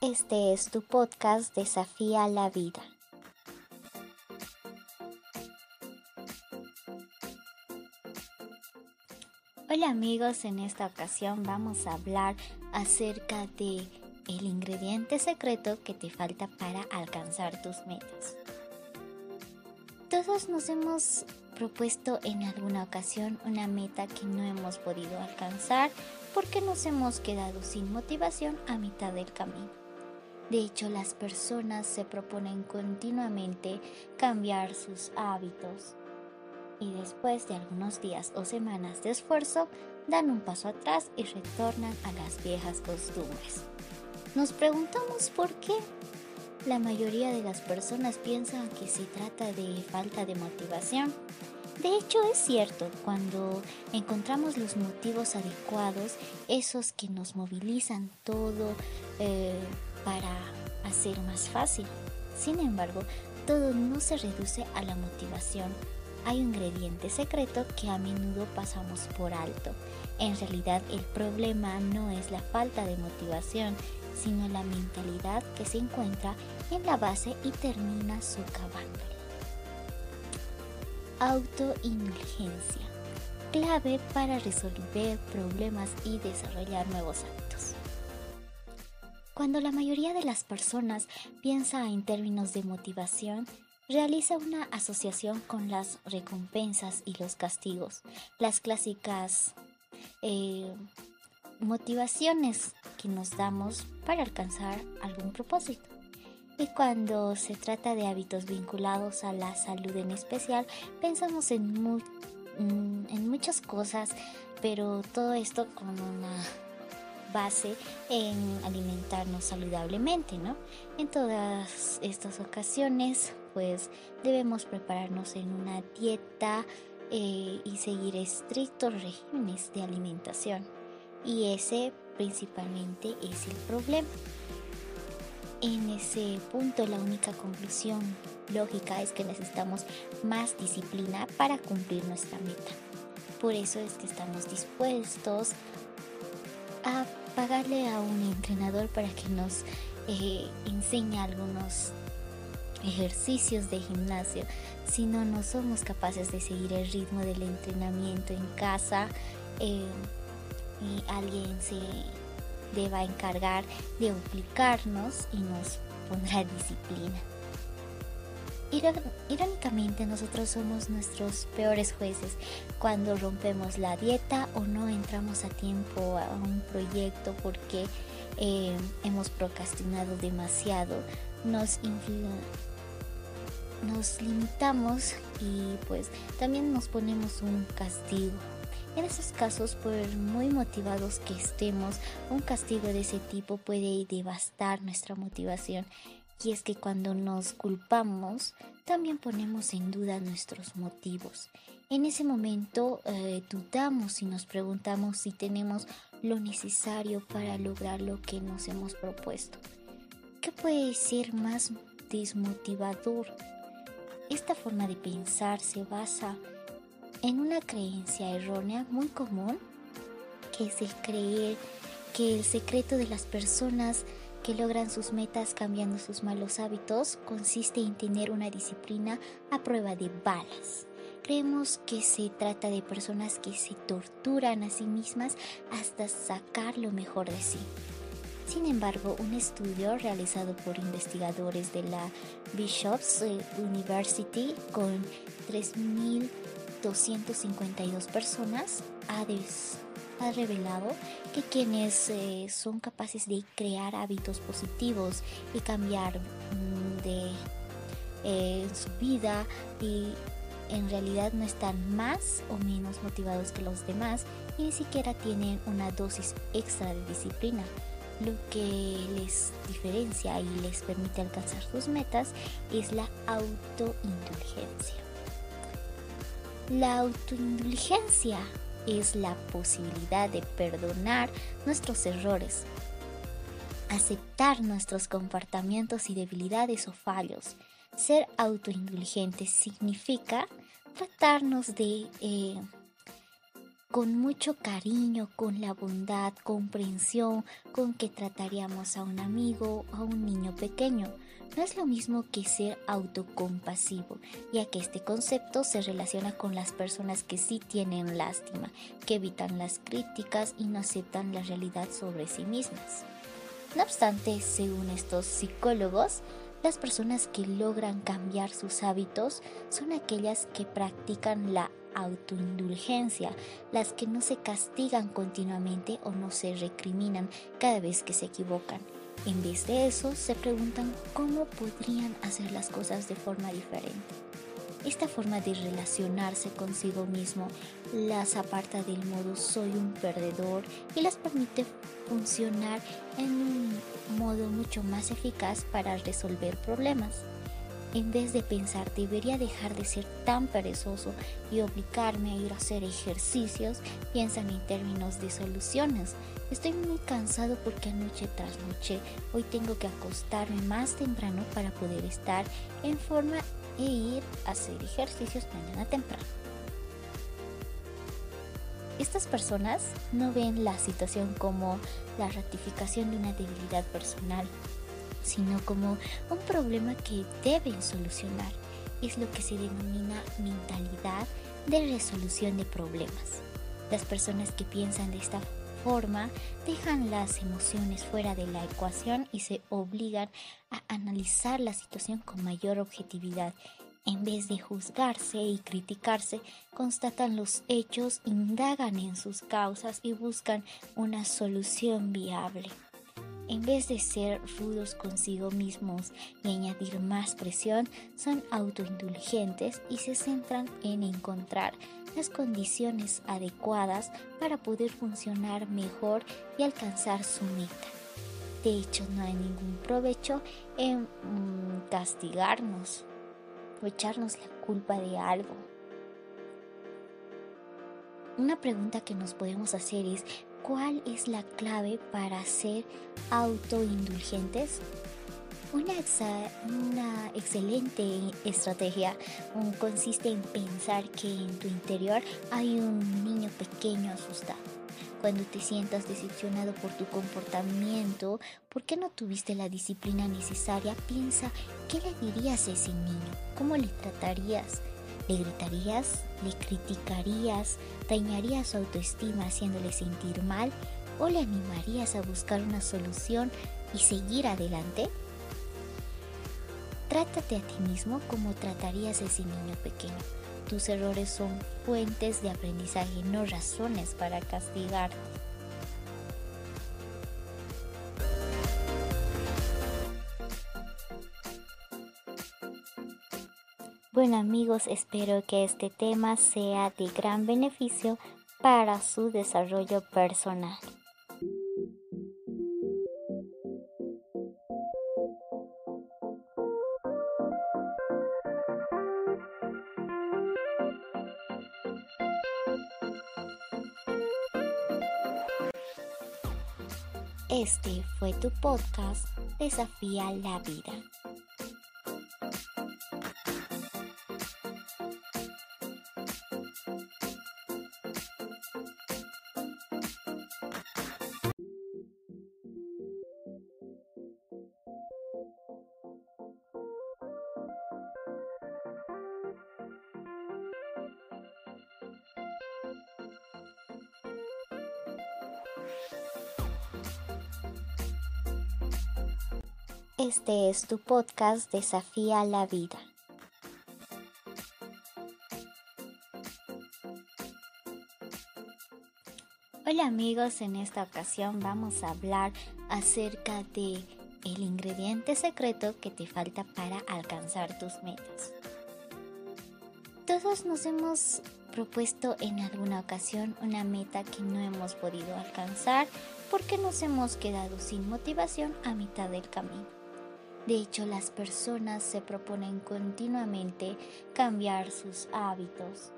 Este es tu podcast Desafía la Vida. Hola amigos, en esta ocasión vamos a hablar acerca de el ingrediente secreto que te falta para alcanzar tus metas. Todos nos hemos propuesto en alguna ocasión una meta que no hemos podido alcanzar porque nos hemos quedado sin motivación a mitad del camino. De hecho, las personas se proponen continuamente cambiar sus hábitos y después de algunos días o semanas de esfuerzo dan un paso atrás y retornan a las viejas costumbres. Nos preguntamos por qué. La mayoría de las personas piensan que se trata de falta de motivación. De hecho es cierto, cuando encontramos los motivos adecuados, esos que nos movilizan todo, eh, para hacer más fácil. Sin embargo, todo no se reduce a la motivación. Hay un ingrediente secreto que a menudo pasamos por alto. En realidad el problema no es la falta de motivación, sino la mentalidad que se encuentra en la base y termina socavando. Autoindulgencia. Clave para resolver problemas y desarrollar nuevos hábitos. Cuando la mayoría de las personas piensa en términos de motivación, realiza una asociación con las recompensas y los castigos, las clásicas eh, motivaciones que nos damos para alcanzar algún propósito. Y cuando se trata de hábitos vinculados a la salud en especial, pensamos en, mm, en muchas cosas, pero todo esto con una base en alimentarnos saludablemente, ¿no? En todas estas ocasiones, pues debemos prepararnos en una dieta eh, y seguir estrictos regímenes de alimentación. Y ese principalmente es el problema. En ese punto la única conclusión lógica es que necesitamos más disciplina para cumplir nuestra meta. Por eso es que estamos dispuestos a pagarle a un entrenador para que nos eh, enseñe algunos ejercicios de gimnasio. Si no, no somos capaces de seguir el ritmo del entrenamiento en casa eh, y alguien se deba encargar de obligarnos y nos pondrá disciplina. Irónicamente nosotros somos nuestros peores jueces cuando rompemos la dieta o no entramos a tiempo a un proyecto porque eh, hemos procrastinado demasiado. Nos, nos limitamos y pues también nos ponemos un castigo. En esos casos, por muy motivados que estemos, un castigo de ese tipo puede devastar nuestra motivación y es que cuando nos culpamos, también ponemos en duda nuestros motivos. En ese momento eh, dudamos y nos preguntamos si tenemos lo necesario para lograr lo que nos hemos propuesto. ¿Qué puede ser más desmotivador? Esta forma de pensar se basa en una creencia errónea muy común, que es el creer que el secreto de las personas que logran sus metas cambiando sus malos hábitos consiste en tener una disciplina a prueba de balas. Creemos que se trata de personas que se torturan a sí mismas hasta sacar lo mejor de sí. Sin embargo, un estudio realizado por investigadores de la Bishops University con 3.252 personas ha, ha revelado que quienes eh, son capaces de crear hábitos positivos y cambiar mm, de eh, su vida y en realidad no están más o menos motivados que los demás y ni siquiera tienen una dosis extra de disciplina. Lo que les diferencia y les permite alcanzar sus metas es la autoindulgencia. La autoindulgencia es la posibilidad de perdonar nuestros errores, aceptar nuestros comportamientos y debilidades o fallos. Ser autoindulgente significa tratarnos de, eh, con mucho cariño, con la bondad, comprensión con que trataríamos a un amigo o a un niño pequeño. No es lo mismo que ser autocompasivo, ya que este concepto se relaciona con las personas que sí tienen lástima, que evitan las críticas y no aceptan la realidad sobre sí mismas. No obstante, según estos psicólogos, las personas que logran cambiar sus hábitos son aquellas que practican la autoindulgencia, las que no se castigan continuamente o no se recriminan cada vez que se equivocan. En vez de eso, se preguntan cómo podrían hacer las cosas de forma diferente. Esta forma de relacionarse consigo mismo las aparta del modo soy un perdedor y las permite funcionar en un modo mucho más eficaz para resolver problemas. En vez de pensar debería dejar de ser tan perezoso y obligarme a ir a hacer ejercicios, piensan en términos de soluciones. Estoy muy cansado porque anoche tras noche hoy tengo que acostarme más temprano para poder estar en forma e ir a hacer ejercicios mañana temprano. Estas personas no ven la situación como la ratificación de una debilidad personal, sino como un problema que deben solucionar. Es lo que se denomina mentalidad de resolución de problemas. Las personas que piensan de esta forma dejan las emociones fuera de la ecuación y se obligan a analizar la situación con mayor objetividad. En vez de juzgarse y criticarse, constatan los hechos, indagan en sus causas y buscan una solución viable. En vez de ser rudos consigo mismos y añadir más presión, son autoindulgentes y se centran en encontrar las condiciones adecuadas para poder funcionar mejor y alcanzar su meta. De hecho, no hay ningún provecho en mm, castigarnos o echarnos la culpa de algo. Una pregunta que nos podemos hacer es, ¿Cuál es la clave para ser autoindulgentes? Una, una, excelente estrategia consiste en pensar que en tu interior hay un niño pequeño asustado. Cuando te sientas decepcionado por tu comportamiento, ¿por qué no tuviste la disciplina necesaria? Piensa, ¿qué le dirías a ese niño? ¿Cómo le tratarías? ¿Le gritarías? ¿Le criticarías? ¿Dañarías su autoestima haciéndole sentir mal? ¿O le animarías a buscar una solución y seguir adelante? Trátate a ti mismo como tratarías a ese niño pequeño. Tus errores son fuentes de aprendizaje, no razones para castigarte. Amigos, espero que este tema sea de gran beneficio para su desarrollo personal. Este fue tu podcast Desafía la vida. Este es tu podcast Desafía la Vida. Hola amigos, en esta ocasión vamos a hablar acerca de el ingrediente secreto que te falta para alcanzar tus metas. Todos nos hemos propuesto en alguna ocasión una meta que no hemos podido alcanzar porque nos hemos quedado sin motivación a mitad del camino. De hecho, las personas se proponen continuamente cambiar sus hábitos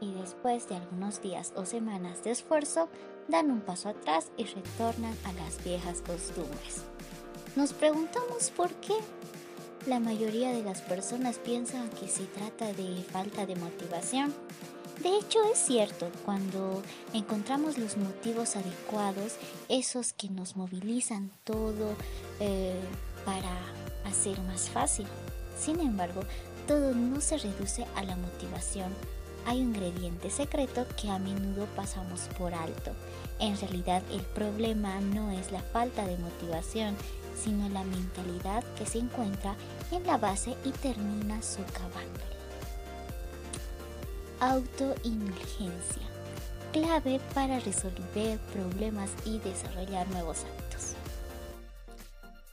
y después de algunos días o semanas de esfuerzo, dan un paso atrás y retornan a las viejas costumbres. Nos preguntamos por qué. La mayoría de las personas piensan que se trata de falta de motivación De hecho, es cierto, cuando encontramos los motivos adecuados, esos que nos movilizan todo eh, para hacer más fácil. Sin embargo, todo no se reduce a la motivación. Hay un ingrediente secreto que a menudo pasamos por alto. En realidad, el problema no es la falta de motivación, sino la mentalidad que se encuentra en la base y termina socavándola. Autoindulgencia. Clave para resolver problemas y desarrollar nuevos hábitos.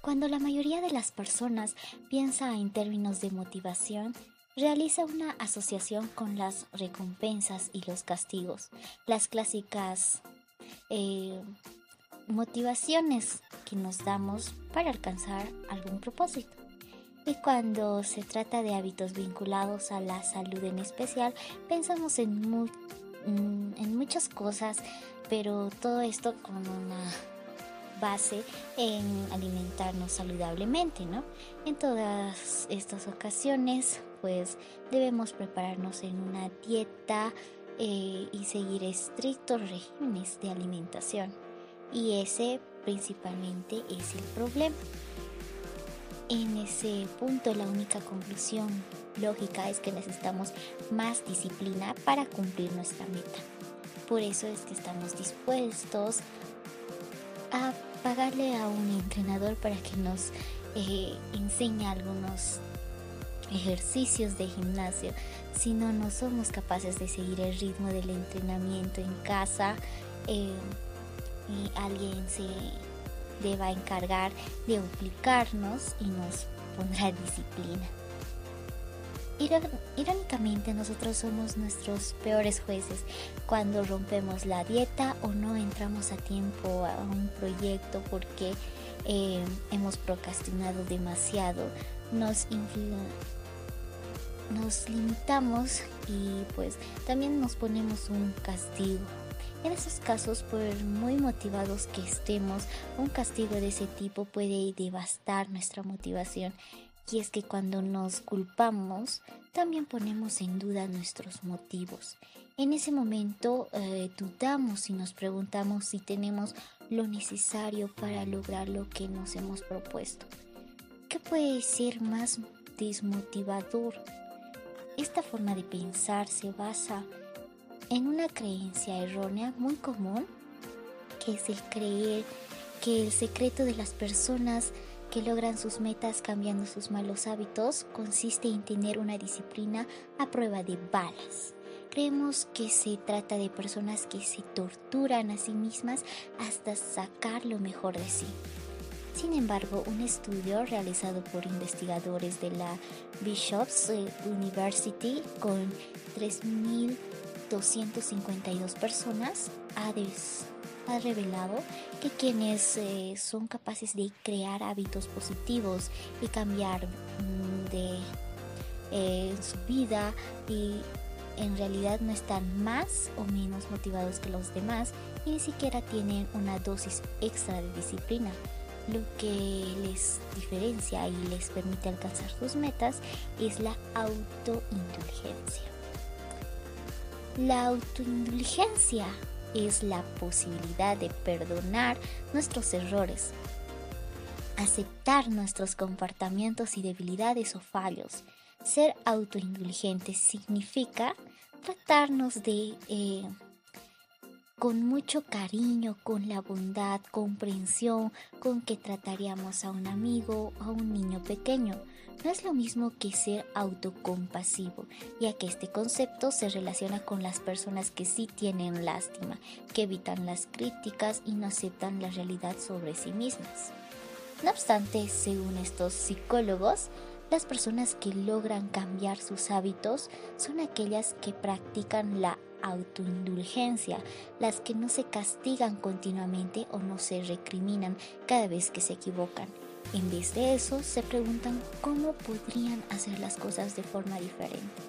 Cuando la mayoría de las personas piensa en términos de motivación, realiza una asociación con las recompensas y los castigos, las clásicas eh, motivaciones que nos damos para alcanzar algún propósito. Y cuando se trata de hábitos vinculados a la salud en especial, pensamos en, mm, en muchas cosas, pero todo esto con una base en alimentarnos saludablemente, ¿no? En todas estas ocasiones, pues debemos prepararnos en una dieta eh, y seguir estrictos regímenes de alimentación. Y ese principalmente es el problema. En ese punto la única conclusión lógica es que necesitamos más disciplina para cumplir nuestra meta. Por eso es que estamos dispuestos a pagarle a un entrenador para que nos eh, enseñe algunos ejercicios de gimnasio. Si no, no somos capaces de seguir el ritmo del entrenamiento en casa eh, y alguien se deba encargar de obligarnos y nos pondrá disciplina. Irónicamente nosotros somos nuestros peores jueces cuando rompemos la dieta o no entramos a tiempo a un proyecto porque eh, hemos procrastinado demasiado. Nos, nos limitamos y pues también nos ponemos un castigo. En esos casos, por muy motivados que estemos, un castigo de ese tipo puede devastar nuestra motivación. Y es que cuando nos culpamos, también ponemos en duda nuestros motivos. En ese momento eh, dudamos y nos preguntamos si tenemos lo necesario para lograr lo que nos hemos propuesto. ¿Qué puede ser más desmotivador? Esta forma de pensar se basa en una creencia errónea muy común, que es el creer que el secreto de las personas que logran sus metas cambiando sus malos hábitos consiste en tener una disciplina a prueba de balas. Creemos que se trata de personas que se torturan a sí mismas hasta sacar lo mejor de sí. Sin embargo, un estudio realizado por investigadores de la Bishop's University con 3.000 252 personas ha, ha revelado que quienes eh, son capaces de crear hábitos positivos y cambiar mm, de eh, su vida y en realidad no están más o menos motivados que los demás y ni siquiera tienen una dosis extra de disciplina. Lo que les diferencia y les permite alcanzar sus metas es la autoindulgencia. La autoindulgencia es la posibilidad de perdonar nuestros errores, aceptar nuestros comportamientos y debilidades o fallos. Ser autoindulgente significa tratarnos de eh, con mucho cariño, con la bondad, comprensión con que trataríamos a un amigo o a un niño pequeño no es lo mismo que ser autocompasivo, ya que este concepto se relaciona con las personas que sí tienen lástima, que evitan las críticas y no aceptan la realidad sobre sí mismas. No obstante, según estos psicólogos, las personas que logran cambiar sus hábitos son aquellas que practican la autoindulgencia, las que no se castigan continuamente o no se recriminan cada vez que se equivocan en vez de eso, se preguntan cómo podrían hacer las cosas de forma diferente.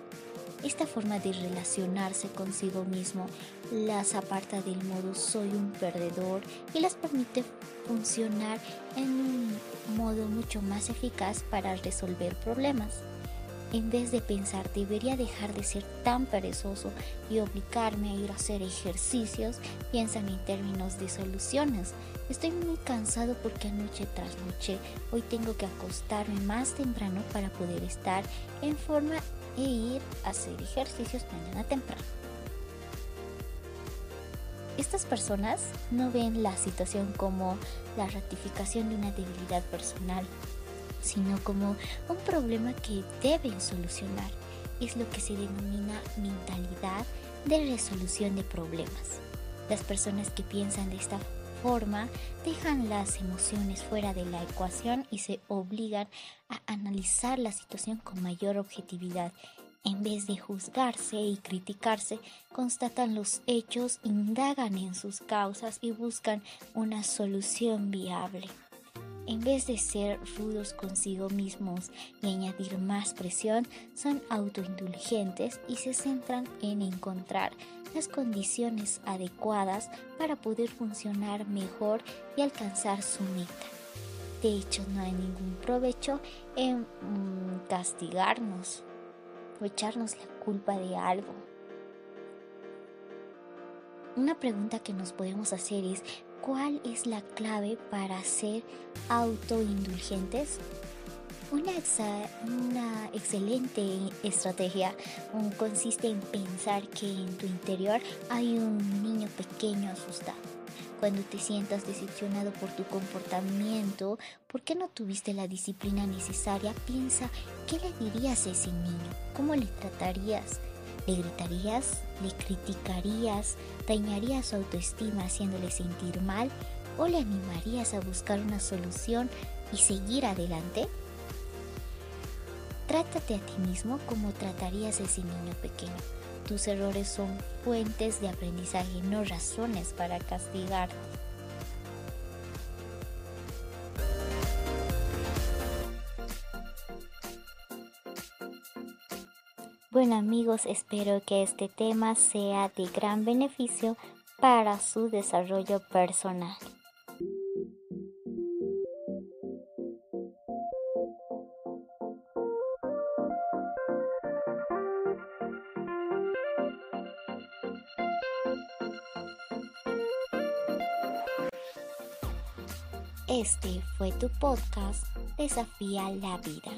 Esta forma de relacionarse consigo mismo las aparta del modo soy un perdedor y las permite funcionar en un modo mucho más eficaz para resolver problemas. En vez de pensar, debería dejar de ser tan perezoso y obligarme a ir a hacer ejercicios, piensan en términos de soluciones. Estoy muy cansado porque anoche tras noche hoy tengo que acostarme más temprano para poder estar en forma e ir a hacer ejercicios mañana temprano. Estas personas no ven la situación como la ratificación de una debilidad personal, sino como un problema que deben solucionar. Es lo que se denomina mentalidad de resolución de problemas. Las personas que piensan de esta forma dejan las emociones fuera de la ecuación y se obligan a analizar la situación con mayor objetividad en vez de juzgarse y criticarse, constatan los hechos, indagan en sus causas y buscan una solución viable. En vez de ser rudos consigo mismos y añadir más presión, son autoindulgentes y se centran en encontrar las condiciones adecuadas para poder funcionar mejor y alcanzar su meta. De hecho, no hay ningún provecho en mm, castigarnos o echarnos la culpa de algo. Una pregunta que nos podemos hacer es, ¿cuál es la clave para ser autoindulgentes? Una, una, excelente estrategia consiste en pensar que en tu interior hay un niño pequeño asustado cuando te sientas decepcionado por tu comportamiento, ¿por qué no tuviste la disciplina necesaria? Piensa, ¿qué le dirías a ese niño? ¿Cómo le tratarías? ¿Le gritarías? ¿Le criticarías? ¿Dañarías su autoestima haciéndole sentir mal? ¿O le animarías a buscar una solución y seguir adelante? Trátate a ti mismo como tratarías a ese niño pequeño. Tus errores son fuentes de aprendizaje, no razones para castigarte. Bueno amigos, espero que este tema sea de gran beneficio para su desarrollo personal. Este fue tu podcast Desafía la Vida.